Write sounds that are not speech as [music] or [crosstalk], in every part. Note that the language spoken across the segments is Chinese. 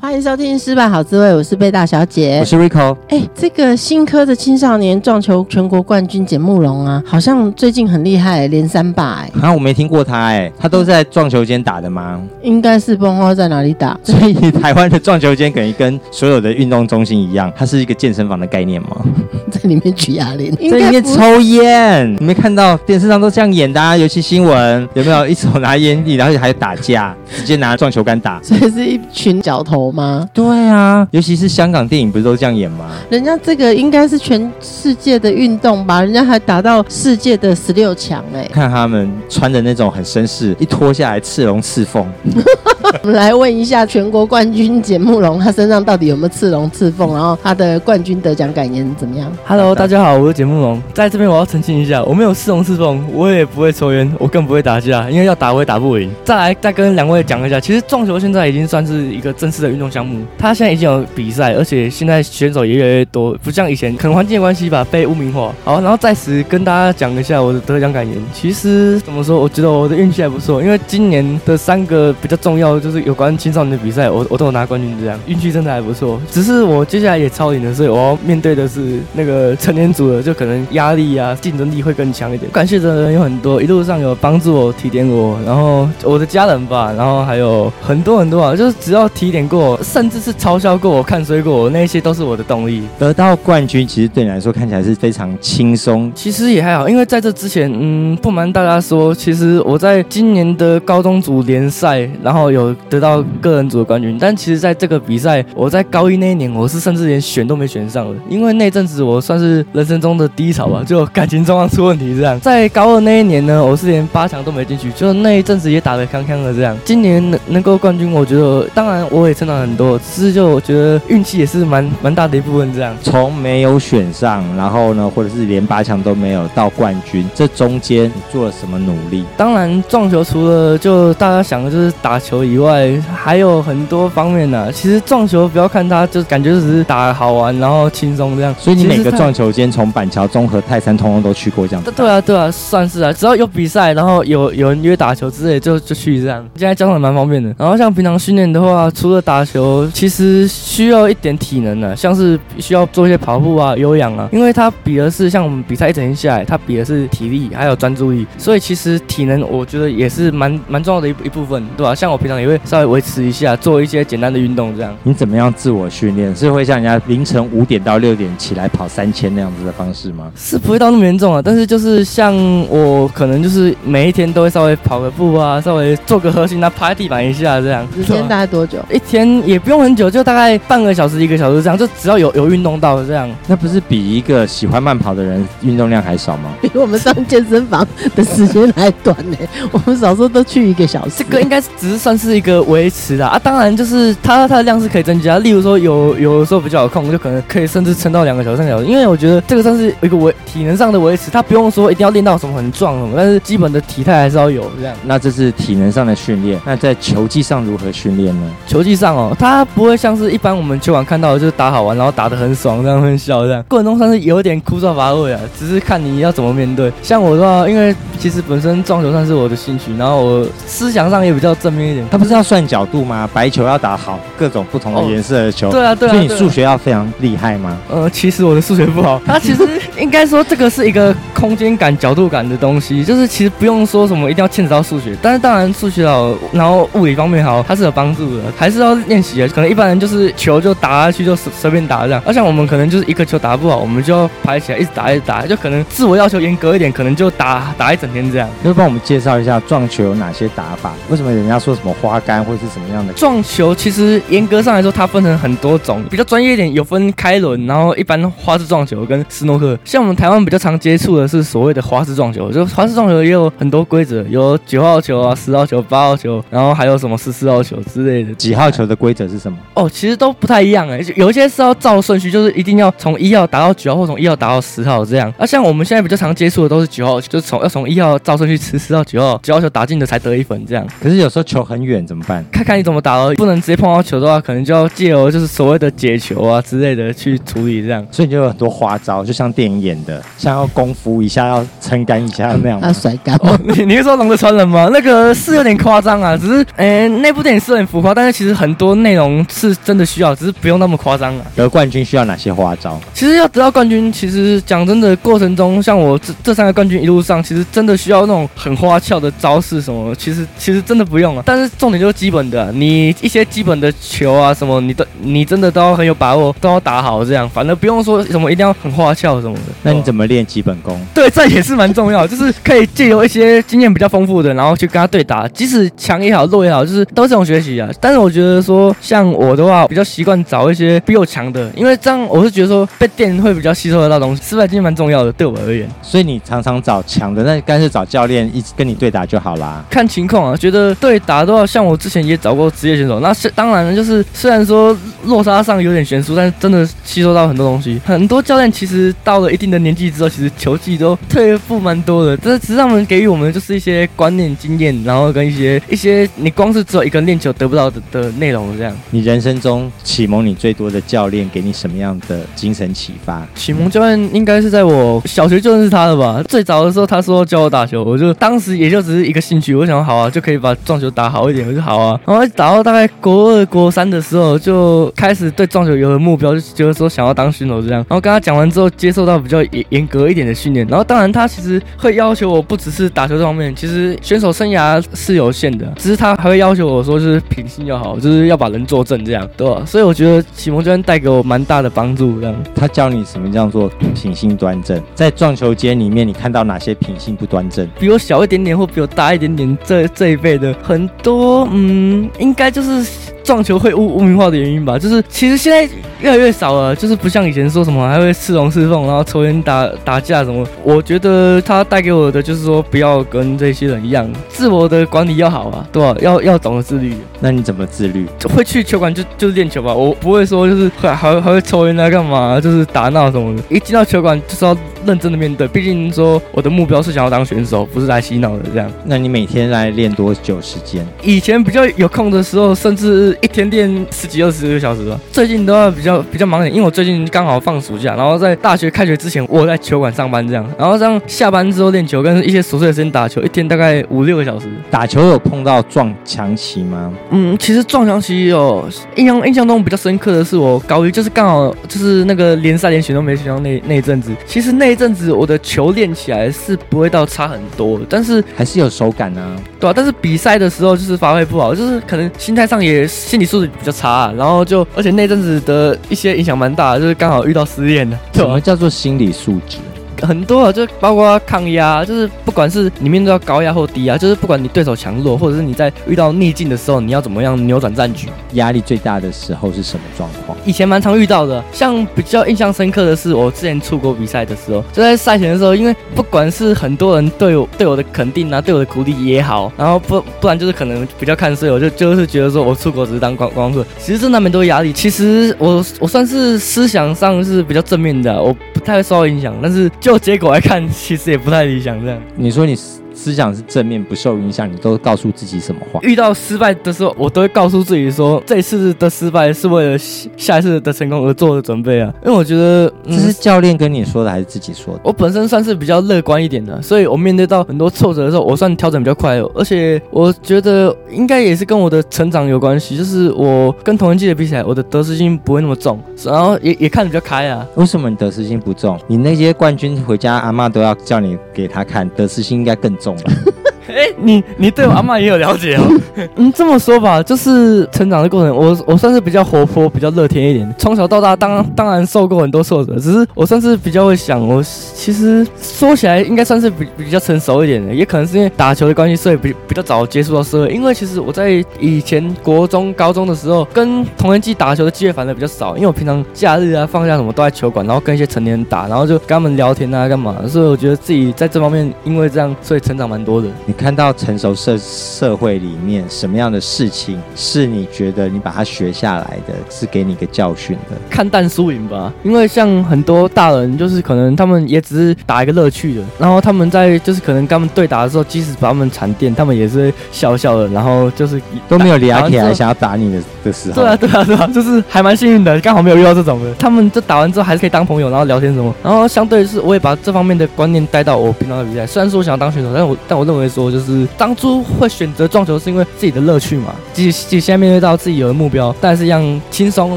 欢迎收听《失败好滋味》，我是贝大小姐，我是 Rico。哎，这个新科的青少年撞球全国冠军简慕容啊，好像最近很厉害，连三霸哎。啊，我没听过他哎，他都在撞球间打的吗？应该是，不知道在哪里打。所以台湾的撞球间等于跟所有的运动中心一样，它是一个健身房的概念吗？[laughs] 在里面举哑铃，[laughs] 在里面抽烟，你没看到电视上都这样演的啊？尤其新闻有没有一手拿烟蒂，然后还有打架，直接拿撞球杆打？[laughs] 所以是一群脚头吗？对啊，尤其是香港电影不是都这样演吗？人家这个应该是全世界的运动吧？人家还打到世界的十六强哎！看他们穿的那种很绅士，一脱下来刺龙刺凤。[laughs] 我们来问一下全国冠军简慕容，他身上到底有没有刺龙刺凤？然后他的冠军得奖感言怎么样？Hello，大家好，我是简慕容，在这边我要澄清一下，我没有刺龙刺凤，我也不会抽烟，我更不会打架，因为要打我也打不赢。再来，再跟两位讲一下，其实撞球现在已经算是一个正式的运动项目，他现在已经有比赛，而且现在选手也越来越多，不像以前，可能环境的关系吧，被污名化。好，然后在此跟大家讲一下我的得奖感言。其实怎么说，我觉得我的运气还不错，因为今年的三个比较重要就是有关青少年的比赛，我我都有拿冠军，这样运气真的还不错。只是我接下来也超龄了，所以我要面对的是那个成年组的，就可能压力啊，竞争力会更强一点。感谢的人有很多，一路上有帮助我、提点我，然后我的家人吧，然后还有很多很多啊，就是只要提点过我，甚至是嘲笑过我、看衰过我，那些都是我的动力。得到冠军，其实对你来说看起来是非常轻松。其实也还好，因为在这之前，嗯，不瞒大家说，其实我在今年的高中组联赛，然后有得到。个人组的冠军，但其实在这个比赛，我在高一那一年，我是甚至连选都没选上的，因为那阵子我算是人生中的低潮吧，就感情状况出问题这样。在高二那一年呢，我是连八强都没进去，就那一阵子也打得康康的这样。今年能能够冠军，我觉得当然我也成长很多，只是就我觉得运气也是蛮蛮大的一部分这样。从没有选上，然后呢，或者是连八强都没有到冠军，这中间你做了什么努力？当然撞球除了就大家想的就是打球以外，还还有很多方面呢、啊。其实撞球不要看它，就感觉只是打好玩，然后轻松这样。所以你每个撞球间从板桥、综合、泰山，通通都去过这样。对啊，对啊，算是啊。只要有比赛，然后有有人约打球之类，就就去这样。现在交通也蛮方便的。然后像平常训练的话，除了打球，其实需要一点体能的、啊，像是需要做一些跑步啊、有氧啊。因为它比的是像我们比赛一整天下来，它比的是体力还有专注力，所以其实体能我觉得也是蛮蛮重要的一一部分，对吧、像我平常也会稍微维持。一下做一些简单的运动，这样。你怎么样自我训练？是会像人家凌晨五点到六点起来跑三千那样子的方式吗？是不会到那么严重啊，但是就是像我可能就是每一天都会稍微跑个步啊，稍微做个核心啊，趴地板一下这样。一天大概多久？一天也不用很久，就大概半个小时一个小时这样，就只要有有运动到这样。那不是比一个喜欢慢跑的人运动量还少吗？比我们上健身房的时间还短呢。我们少说都去一个小时。这个应该只是算是一个维持的。啊，当然就是它它的量是可以增加，例如说有有的时候比较有空，就可能可以甚至撑到两个小时、三个小时。因为我觉得这个算是一个维体能上的维持，它不用说一定要练到什么很壮什么，但是基本的体态还是要有这样。那这是体能上的训练，那在球技上如何训练呢？球技上哦，它不会像是一般我们球馆看到的，就是打好玩，然后打得很爽，这样很笑这样。过程中算是有点枯燥乏味啊，只是看你要怎么面对。像我的话，因为其实本身撞球算是我的兴趣，然后我思想上也比较正面一点。它不是要算角度吗？白球要打好，各种不同的颜色的球。对啊，对啊。所以你数学要非常厉害吗？[laughs] 呃，其实我的数学不好。[laughs] 它其实应该说这个是一个空间感、角度感的东西，就是其实不用说什么一定要牵扯到数学，但是当然数学好，然后物理方面好，它是有帮助的，还是要练习啊。可能一般人就是球就打下去就随随便打这样，而像我们可能就是一个球打不好，我们就要排起来一直打一直打，就可能自我要求严格一点，可能就打打一整天这样。就帮我们介绍一下撞球有哪些打法？为什么人家说什么花杆或是什么样的？撞球其实严格上来说，它分成很多种，比较专业一点有分开轮，然后一般花式撞球跟斯诺克。像我们台湾比较常接触的是所谓的花式撞球，就花式撞球也有很多规则，有九号球啊、十号球、八号球，然后还有什么十四号球之类的。几号球的规则是什么？哦，其实都不太一样哎，有一些是要照顺序，就是一定要从一号打到九号，或从一号打到十号这样。啊，像我们现在比较常接触的都是九号，就是从要从一号照顺序吃吃到九号，九号球打进的才得一分这样。可是有时候球很远怎么办？看看你怎么打哦，不能直接碰到球的话，可能就要借由就是所谓的解球啊之类的去处理这样。所以你就有很多花招，就像电影演的，像要功夫一下要撑杆一下那样。[laughs] 要甩杆？哦，你你是说龙的传人吗？那个是有点夸张啊，只是，哎，那部电影是很浮夸，但是其实很多内容是真的需要，只是不用那么夸张啊。得冠军需要哪些花招？其实要得到冠军，其实讲真的，过程中像我这这三个冠军一路上，其实真的需要那种很花俏的招式什么，其实其实真的不用啊。但是重点就是基本的，你一些基本的球啊什么，你都你真的都要很有把握，都要打好这样。反正不用说什么一定要很花俏什么的。那你怎么练基本功？对，这也是蛮重要，就是可以借由一些经验比较丰富的，然后去跟他对打，即使强也好，弱也好，就是都是这种学习啊。但是我觉得说，像我的话，比较习惯找一些比我强的，因为这样我是觉得说被电会比较吸收得到东西。失败经验蛮重要的，对我而言。所以你常常找强的，那干脆找教练一直跟你对打就好啦。看情况啊，觉得对打的话，像我之前也找过职业选手，那是当然了，就是虽然说落差上有点悬殊，但是真的吸收到很多东西。很多教练其实到了一定的年纪之后，其实球技都退步蛮多的。但是实际上，他们给予我们的就是一些观念、经验，然后跟一些一些你光是只有一个练球得不到的的内容这样。你人生中启蒙你最多的教练给你什么样的精神启发？启蒙教练应该是在我小学就认识他的吧？最早的时候他说教我打球，我就当时也就只是一个兴趣，我想好啊，就可以把撞球打好一点，我就好啊。然后打到大概国二、国三的时候，就开始对撞球有了目标，就觉得说想要当选手这样。然后跟他讲完之后，接受到比较严严格一点的训练。然后当然他其实会要求我不只是打球这方面，其实选手生涯是有限的，只是他还会要求我说就是品性要好，就是要把人做正这样，对吧？所以我觉得启蒙教练带给我蛮大的帮助，这样。他教你什么叫做品性端正？在撞球间里面，你看到哪些品性不端正？比我小一点点或比我大一点点这这一辈的很多，嗯，应该就是撞球会污污名化的原因吧。就是其实现在越来越少了，就是不像以前说什么还会刺龙刺凤，然后抽烟打打架什么。我觉得他带给我的就是说，不要跟这些人一样，自我的管理要好啊，对吧？要要懂得自律。那你怎么自律？会去球馆就就是练球吧，我不会说就是还还还会抽烟啊干嘛，就是打闹什么的。一进到球馆就是要认真的面对，毕竟说我的目标是想要当选手，不是来洗脑的这样。那你每天来练多久时间？以前比较有空的时候，甚至一天练十几二十个小时吧。最近都要比较比较忙点，因为我最近刚好放暑假，然后在大学开学之前，我在球馆上班这样，然后这样下班之后练球，跟一些琐碎的时间打球，一天大概五六个小时。打球有碰到撞墙期吗？嗯，其实撞墙期有印象，印象中比较深刻的是我高一，就是刚好就是那个联赛连选都没选到那那一阵子。其实那一阵子我的球练起来是不会到差很多，但是还是有手感啊，对啊，但是比赛的时候就是发挥不好，就是可能心态上也心理素质比较差啊，然后就而且那阵子的一些影响蛮大的，就是刚好遇到失恋了。什么叫做心理素质？很多啊，就包括抗压，就是不管是你面对到高压或低压，就是不管你对手强弱，或者是你在遇到逆境的时候，你要怎么样扭转战局？压力最大的时候是什么状况？以前蛮常遇到的，像比较印象深刻的是，我之前出国比赛的时候，就在赛前的时候，因为不管是很多人对我对我的肯定啊，对我的鼓励也好，然后不不然就是可能比较看衰我，就就是觉得说我出国只是当观光客，其实这难免都有压力。其实我我算是思想上是比较正面的，我不太会受到影响，但是就结果来看，其实也不太理想。这样，你说你思想是正面，不受影响，你都告诉自己什么话？遇到失败的时候，我都会告诉自己说，这一次的失败是为了下一次的成功而做的准备啊。因为我觉得，这是教练跟你说的，还是自己说的？我本身算是比较乐观一点的，所以我面对到很多挫折的时候，我算调整比较快。而且我觉得应该也是跟我的成长有关系，就是我跟同年纪的比起来，我的得失心不会那么重，然后也也看得比较开啊。为什么你得失心不重？你那些冠军回家，阿嬷都要叫你给他看，得失心应该更重吧？哎、你你对我阿嬷也有了解哦。[laughs] 嗯，这么说吧，就是成长的过程，我我算是比较活泼、比较乐天一点。从小到大，当当然受过很多挫折，只是我算是比较会想。我其实说起来，应该算是比比较成熟一点的，也可能是因为打球的关系，所以比比较早接触到社会。因为其实我在以前国中、高中的时候，跟同年纪打球的机会反而比较少，因为我平常假日啊、放假什么都在球馆，然后跟一些成年人打，然后就跟他们聊天啊、干嘛。所以我觉得自己在这方面，因为这样，所以成长蛮多的。你看到成熟社社会里面什么样的事情是你觉得你把它学下来的，是给你一个教训的？看淡输赢吧，因为像很多大人，就是可能他们也只是打一个乐趣的，然后他们在就是可能跟他们对打的时候，即使把他们缠电，他们也是笑笑的，然后就是都没有理起来想要打你的的时候。[laughs] 对啊，对啊，对啊，就是还蛮幸运的，刚好没有遇到这种的。他们就打完之后还是可以当朋友，然后聊天什么，然后相对是我也把这方面的观念带到我平常的比赛。虽然说我想要当选手，但我但我认为说就是当初会选择撞球是因为自己的乐趣嘛，即使即使现在面对到自己有的目标，但是一样轻松，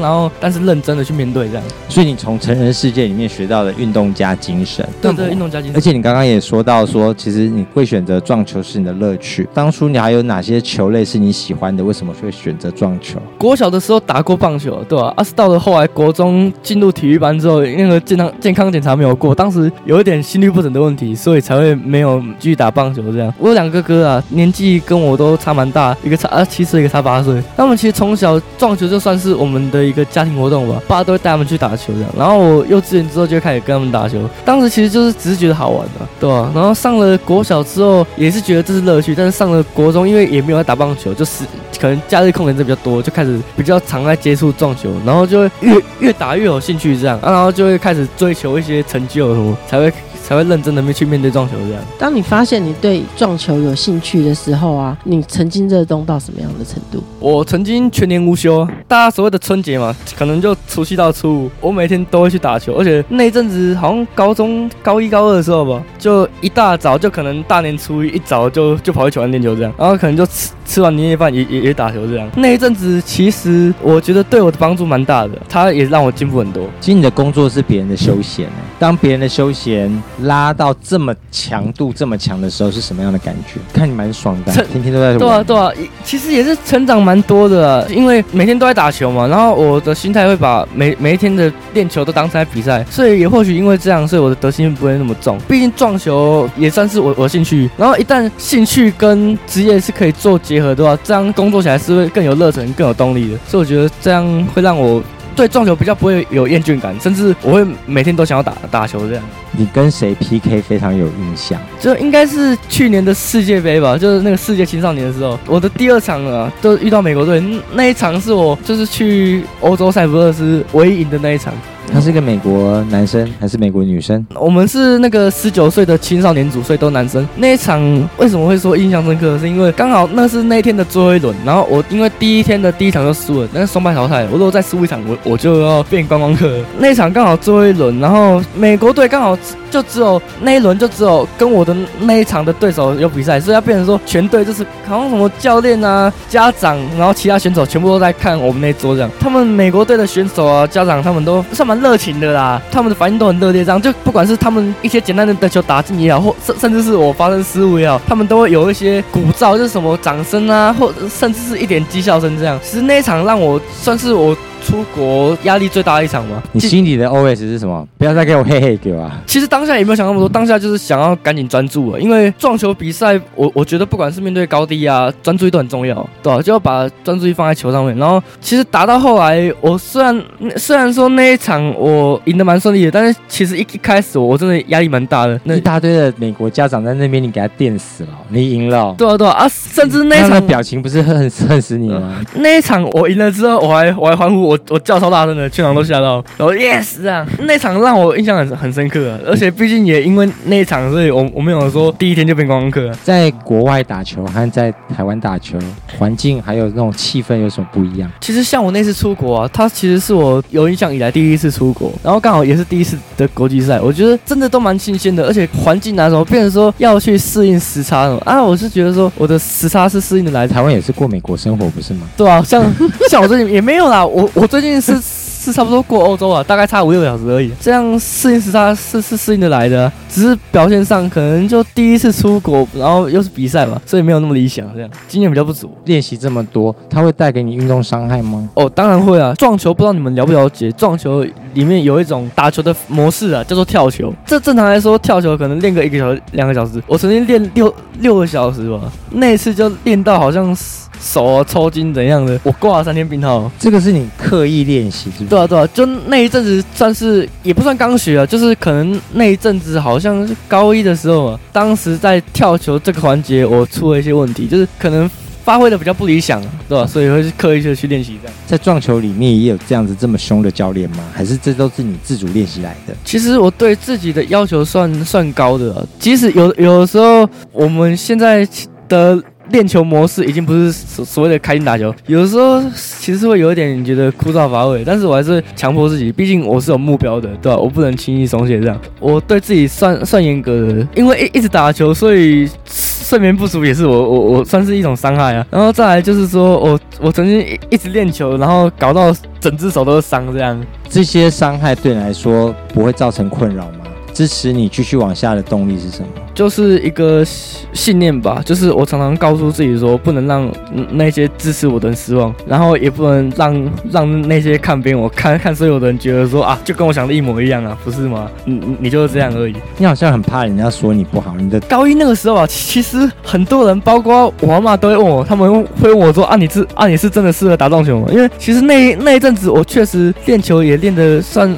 然后但是认真的去面对这样。所以你从成人世界里面学到了运动家精神，对对，运动家精神。而且你刚刚也说到说，其实你会选择撞球是你的乐趣。当初你还有哪些球类是你喜欢的？为什么会选择撞球？国小的时候打过棒球，对吧？啊，是到了后来国中进入体育班之后，那个健康健康检查没有过，当时有一点心律不整的问题，所以才会没有继续打棒球。这样，我有两个哥啊，年纪跟我都差蛮大，一个差啊七岁，一个差八岁。他们其实从小撞球就算是我们的一个家庭活动吧，爸都会带他们去打球这样。然后我幼稚园之后就开始跟他们打球，当时其实就是只是觉得好玩的，对吧？然后上了国小之后也是觉得这是乐趣，但是上了国中，因为也没有在打棒球，就是可能假日空闲的比较多，就开始比较常在接触撞球，然后就会越越打越有兴趣这样，然后就会开始追求一些成就什么，才会。才会认真的面去面对撞球这样。当你发现你对撞球有兴趣的时候啊，你曾经热衷到什么样的程度？我曾经全年无休，大家所谓的春节嘛，可能就除夕到初五，我每天都会去打球，而且那一阵子好像高中高一高二的时候吧，就一大早就可能大年初一一早就就跑去球馆练球这样，然后可能就吃吃完年夜饭也也也打球这样。那一阵子其实我觉得对我的帮助蛮大的，他也让我进步很多。其实你的工作是别人的休闲，当别人的休闲。拉到这么强度这么强的时候是什么样的感觉？看你蛮爽的，天天都在。对啊对啊，其实也是成长蛮多的，因为每天都在打球嘛，然后我的心态会把每每一天的练球都当成比赛，所以也或许因为这样，所以我的得心不会那么重。毕竟撞球也算是我我兴趣，然后一旦兴趣跟职业是可以做结合的话，这样工作起来是会更有热忱、更有动力的。所以我觉得这样会让我。对撞球比较不会有厌倦感，甚至我会每天都想要打打球这样。你跟谁 PK 非常有印象？就应该是去年的世界杯吧，就是那个世界青少年的时候，我的第二场啊，就遇到美国队，那一场是我就是去欧洲塞浦路斯唯一赢的那一场。他是一个美国男生还是美国女生？我们是那个十九岁的青少年组，所以都男生。那一场为什么会说印象深刻？是因为刚好那是那一天的最后一轮，然后我因为第一天的第一场就输了，那是双败淘汰。我如果再输一场，我我就要变观光客。那一场刚好最后一轮，然后美国队刚好就只有那一轮就只有跟我的那一场的对手有比赛，所以要变成说全队就是好像什么教练啊、家长，然后其他选手全部都在看我们那桌这样。他们美国队的选手啊、家长他们都算蛮。热情的啦，他们的反应都很热烈，这样就不管是他们一些简单的的球打进也好，或甚甚至是我发生失误也好，他们都会有一些鼓噪，就是什么掌声啊，或甚至是一点讥笑声这样。其实那一场让我算是我。出国压力最大的一场吗？你心里的 OS 是什么？不要再给我嘿嘿给我啊！其实当下也没有想那么多，当下就是想要赶紧专注了，因为撞球比赛，我我觉得不管是面对高低啊，专注力都很重要，对吧？就要把专注力放在球上面。然后其实打到后来，我虽然虽然说那一场我赢得蛮顺利的，但是其实一一开始我真的压力蛮大的。那一大堆的美国家长在那边，你给他电死了，你赢了。对啊对啊啊！甚至那一场表情不是恨恨死你吗？那一场我赢了之后，我还我还欢呼，我我叫超大声的，全场都吓到。然后 yes 这样，那场让我印象很很深刻，而且毕竟也因为那一场，所以我我没有说第一天就变观光客。在国外打球和在台湾打球，环境还有那种气氛有什么不一样？其实像我那次出国啊，它其实是我有印象以来第一次出国，然后刚好也是第一次的国际赛，我觉得真的都蛮新鲜的，而且环境啊什么，变成说要去适应时差什么啊，我是觉得说我的时差是适应的来。台湾也是过美国生活不是吗？对啊，像 [laughs] 像我这里也没有啦，我我最近是。[laughs] 是差不多过欧洲啊，大概差五六个小时而已。这样适应时差是是适应的来的，只是表现上可能就第一次出国，然后又是比赛嘛，所以没有那么理想。这样经验比较不足。练习这么多，它会带给你运动伤害吗？哦，当然会啊。撞球不知道你们了不了解？撞球里面有一种打球的模式啊，叫做跳球。这正常来说，跳球可能练个一个小时、两个小时。我曾经练六六个小时吧，那一次就练到好像是。手啊抽筋怎样的，我挂了三天病号。这个是你刻意练习，是不是？对啊，对啊，就那一阵子算是也不算刚学啊，就是可能那一阵子好像是高一的时候嘛，当时在跳球这个环节我出了一些问题，就是可能。发挥的比较不理想，对吧？所以会刻意的去练习这样。在撞球里面也有这样子这么凶的教练吗？还是这都是你自主练习来的？其实我对自己的要求算算高的啊，即使有有的时候我们现在的。练球模式已经不是所所谓的开心打球，有的时候其实会有一点觉得枯燥乏味，但是我还是强迫自己，毕竟我是有目标的，对吧？我不能轻易松懈这样。我对自己算算严格的，因为一一直打球，所以睡眠不足也是我我我 [laughs] 算是一种伤害啊。然后再来就是说我我曾经一一直练球，然后搞到整只手都是伤这样。这些伤害对你来说不会造成困扰吗？支持你继续往下的动力是什么？就是一个信念吧，就是我常常告诉自己说，不能让那些支持我的人失望，然后也不能让让那些看扁我、看 [laughs] 看所有的人觉得说啊，就跟我想的一模一样啊，不是吗？你你就是这样而已。你好像很怕人家说你不好。你的高一那个时候啊，其实很多人，包括我妈妈，都会问我，他们会问我说啊，你是啊，你是真的适合打撞球吗？因为其实那那一阵子，我确实练球也练得算。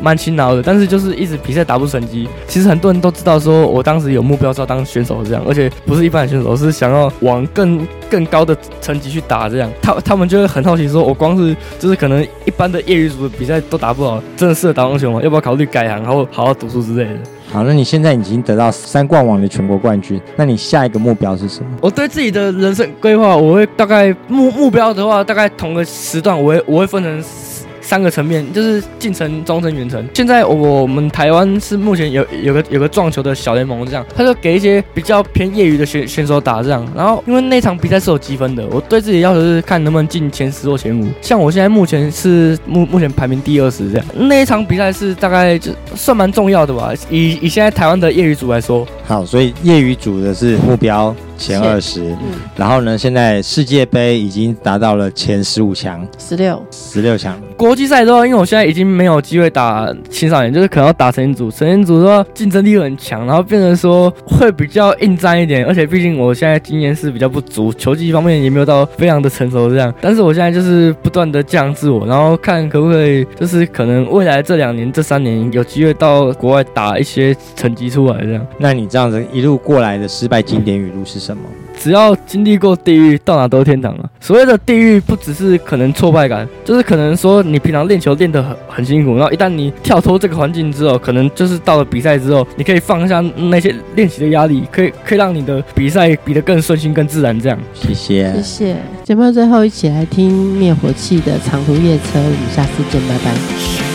蛮勤劳的，但是就是一直比赛打不出成绩。其实很多人都知道，说我当时有目标是要当选手这样，而且不是一般的选手，是想要往更更高的成绩去打这样。他他们就会很好奇，说我光是就是可能一般的业余组的比赛都打不好，真的适合打网球吗？要不要考虑改行，然后好好读书之类的？好，那你现在已经得到三冠王的全国冠军，那你下一个目标是什么？我对自己的人生规划，我会大概目目标的话，大概同个时段，我会我会分成。三个层面就是近程、中程、远程。现在我们台湾是目前有有个有个撞球的小联盟，这样他就给一些比较偏业余的选选手打这样。然后因为那场比赛是有积分的，我对自己要求是看能不能进前十或前五。像我现在目前是目目前排名第二十这样。那一场比赛是大概就算蛮重要的吧，以以现在台湾的业余组来说。好，所以业余组的是目标。前二十，嗯，然后呢？现在世界杯已经达到了前十五强，十六，十六强。国际赛的话，因为我现在已经没有机会打青少年，就是可能要打成年组。成年组的话，竞争力很强，然后变成说会比较硬战一点。而且毕竟我现在经验是比较不足，球技方面也没有到非常的成熟这样。但是我现在就是不断的降自我，然后看可不可以，就是可能未来这两年、这三年有机会到国外打一些成绩出来这样。那你这样子一路过来的失败经典语录是什么？只要经历过地狱，到哪都是天堂了！所谓的地狱，不只是可能挫败感，就是可能说你平常练球练得很很辛苦，然后一旦你跳脱这个环境之后，可能就是到了比赛之后，你可以放下那些练习的压力，可以可以让你的比赛比得更顺心、更自然。这样，谢谢，谢谢。节目最后一起来听灭火器的《长途夜车》，我们下次见，拜拜。